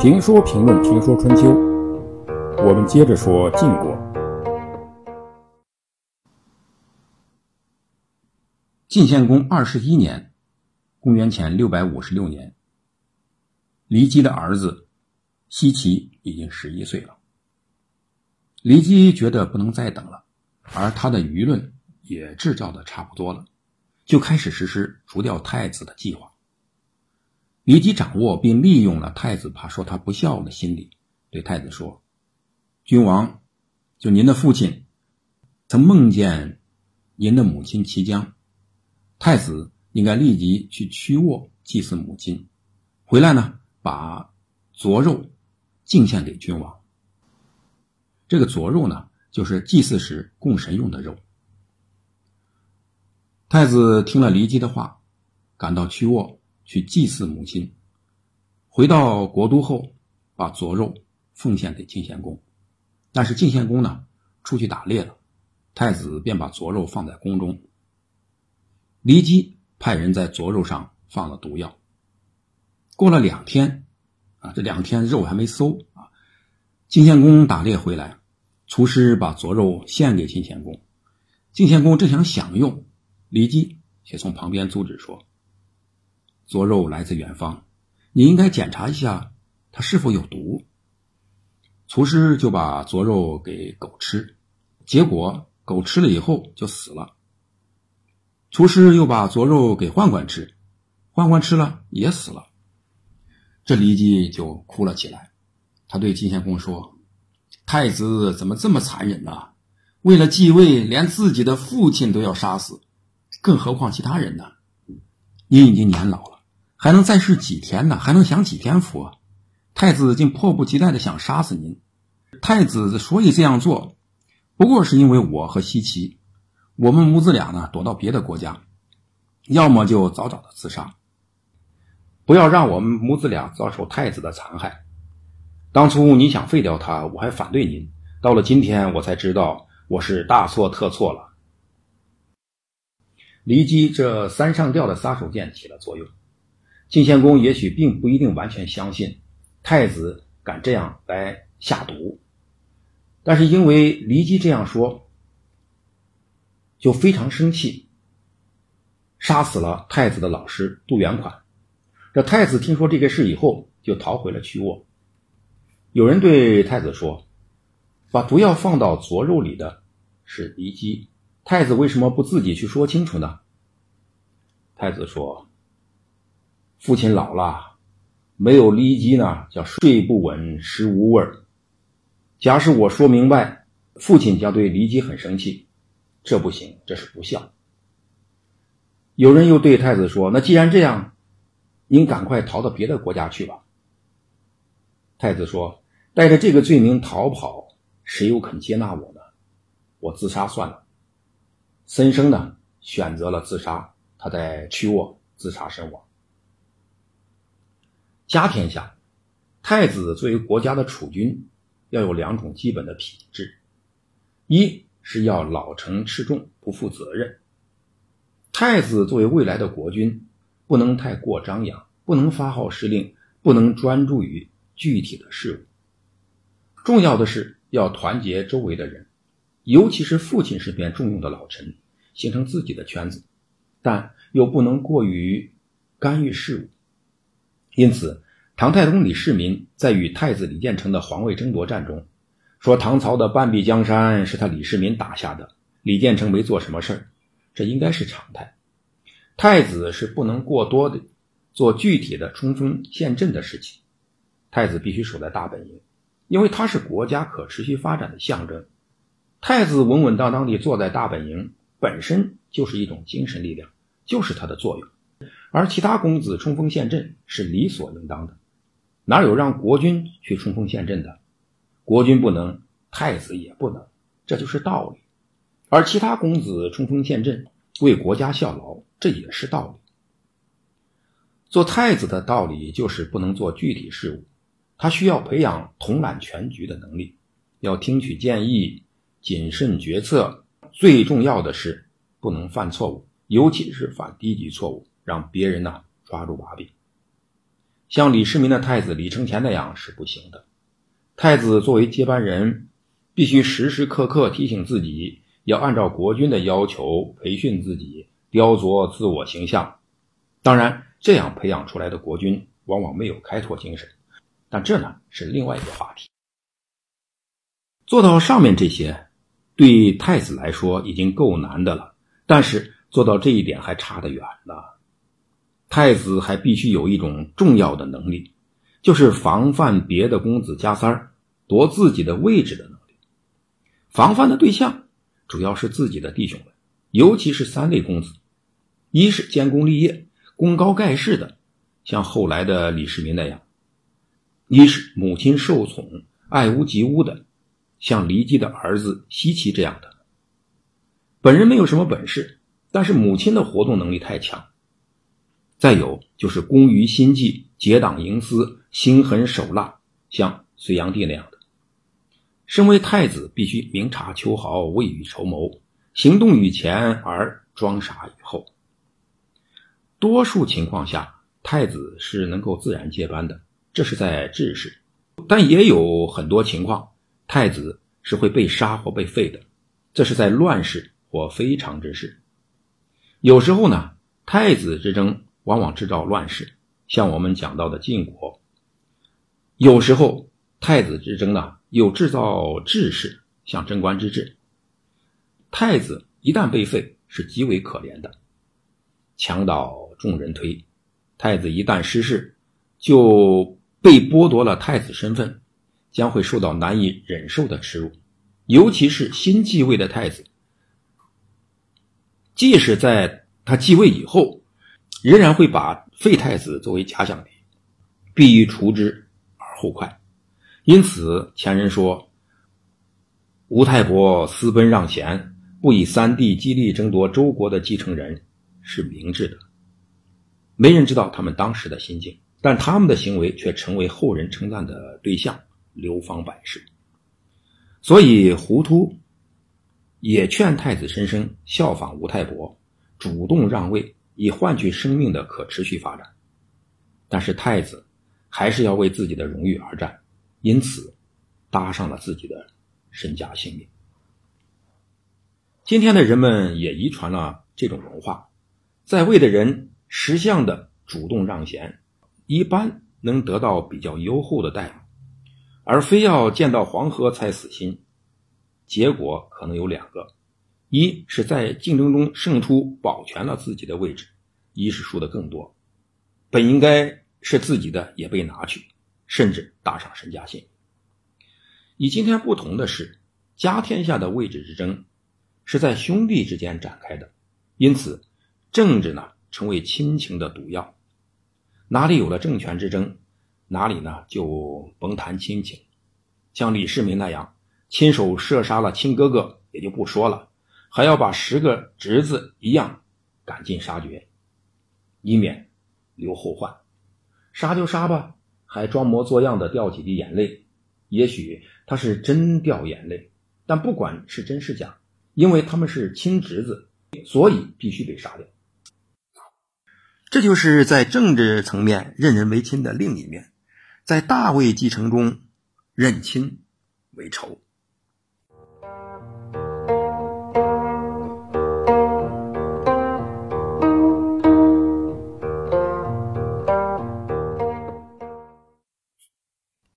评说评论评说春秋，我们接着说晋国。晋献公二十一年，公元前六百五十六年，骊姬的儿子奚齐已经十一岁了。骊姬觉得不能再等了，而他的舆论也制造的差不多了，就开始实施除掉太子的计划。骊姬掌握并利用了太子怕说他不孝的心理，对太子说：“君王，就您的父亲，曾梦见您的母亲齐姜。”太子应该立即去曲沃祭祀母亲，回来呢，把灼肉敬献给君王。这个灼肉呢，就是祭祀时供神用的肉。太子听了骊姬的话，赶到曲沃去祭祀母亲。回到国都后，把灼肉奉献给晋献公。但是晋献公呢，出去打猎了，太子便把灼肉放在宫中。骊姬派人在灼肉上放了毒药。过了两天，啊，这两天肉还没馊啊。晋献公打猎回来，厨师把灼肉献给晋献公。晋献公正想享用，骊姬却从旁边阻止说：“灼肉来自远方，你应该检查一下它是否有毒。”厨师就把灼肉给狗吃，结果狗吃了以后就死了。厨师又把灼肉给宦官吃，宦官吃了也死了。这骊姬就哭了起来，他对晋献公说：“太子怎么这么残忍呢？为了继位，连自己的父亲都要杀死，更何况其他人呢？您已经年老了，还能再世几天呢？还能享几天福？太子竟迫不及待的想杀死您。太子所以这样做，不过是因为我和西岐。”我们母子俩呢，躲到别的国家，要么就早早的自杀，不要让我们母子俩遭受太子的残害。当初你想废掉他，我还反对您，到了今天，我才知道我是大错特错了。骊姬这三上吊的杀手锏起了作用，晋献公也许并不一定完全相信太子敢这样来下毒，但是因为骊姬这样说。就非常生气，杀死了太子的老师杜元款。这太子听说这个事以后，就逃回了曲沃。有人对太子说：“把毒药放到灼肉里的是骊姬，太子为什么不自己去说清楚呢？”太子说：“父亲老了，没有骊姬呢，叫睡不稳，食无味。假使我说明白，父亲将对骊姬很生气。”这不行，这是不孝。有人又对太子说：“那既然这样，您赶快逃到别的国家去吧。”太子说：“带着这个罪名逃跑，谁又肯接纳我呢？我自杀算了。”森生呢，选择了自杀，他在曲沃自杀身亡。家天下，太子作为国家的储君，要有两种基本的品质：一。是要老成持重，不负责任。太子作为未来的国君，不能太过张扬，不能发号施令，不能专注于具体的事物。重要的是要团结周围的人，尤其是父亲身边重用的老臣，形成自己的圈子，但又不能过于干预事务。因此，唐太宗李世民在与太子李建成的皇位争夺战中。说唐朝的半壁江山是他李世民打下的，李建成没做什么事儿，这应该是常态。太子是不能过多的做具体的冲锋陷阵的事情，太子必须守在大本营，因为他是国家可持续发展的象征。太子稳稳当当地坐在大本营，本身就是一种精神力量，就是他的作用。而其他公子冲锋陷阵是理所应当的，哪有让国君去冲锋陷阵的？国君不能，太子也不能，这就是道理。而其他公子冲锋陷阵，为国家效劳，这也是道理。做太子的道理就是不能做具体事务，他需要培养统揽全局的能力，要听取建议，谨慎决策。最重要的是不能犯错误，尤其是犯低级错误，让别人呢抓住把柄。像李世民的太子李承乾那样是不行的。太子作为接班人，必须时时刻刻提醒自己，要按照国君的要求培训自己，雕琢自我形象。当然，这样培养出来的国君往往没有开拓精神，但这呢是另外一个话题。做到上面这些，对太子来说已经够难的了，但是做到这一点还差得远呢。太子还必须有一种重要的能力。就是防范别的公子加三儿夺自己的位置的能力。防范的对象主要是自己的弟兄们，尤其是三位公子：一是建功立业、功高盖世的，像后来的李世民那样；一是母亲受宠、爱屋及乌的，像骊姬的儿子奚齐这样的。本人没有什么本事，但是母亲的活动能力太强。再有就是工于心计、结党营私、心狠手辣，像隋炀帝那样的。身为太子，必须明察秋毫、未雨绸缪，行动于前而装傻于后。多数情况下，太子是能够自然接班的，这是在治世；但也有很多情况，太子是会被杀或被废的，这是在乱世或非常之事。有时候呢，太子之争。往往制造乱世，像我们讲到的晋国。有时候太子之争呢，又制造治世，像贞观之治。太子一旦被废，是极为可怜的。墙倒众人推，太子一旦失势，就被剥夺了太子身份，将会受到难以忍受的耻辱。尤其是新继位的太子，即使在他继位以后。仍然会把废太子作为假想敌，必欲除之而后快。因此，前人说：“吴太伯私奔让贤，不以三弟激励争夺周国的继承人，是明智的。”没人知道他们当时的心境，但他们的行为却成为后人称赞的对象，流芳百世。所以，胡涂也劝太子申生效仿吴太伯，主动让位。以换取生命的可持续发展，但是太子还是要为自己的荣誉而战，因此搭上了自己的身家性命。今天的人们也遗传了这种文化，在位的人识相的主动让贤，一般能得到比较优厚的待遇，而非要见到黄河才死心。结果可能有两个。一是在竞争中胜出，保全了自己的位置；一是输的更多，本应该是自己的也被拿去，甚至搭上身家线。与今天不同的是，家天下的位置之争是在兄弟之间展开的，因此政治呢成为亲情的毒药。哪里有了政权之争，哪里呢就甭谈亲情。像李世民那样亲手射杀了亲哥哥，也就不说了。还要把十个侄子一样赶尽杀绝，以免留后患。杀就杀吧，还装模作样的掉几滴眼泪。也许他是真掉眼泪，但不管是真是假，因为他们是亲侄子，所以必须被杀掉。这就是在政治层面任人唯亲的另一面，在大位继承中认亲为仇。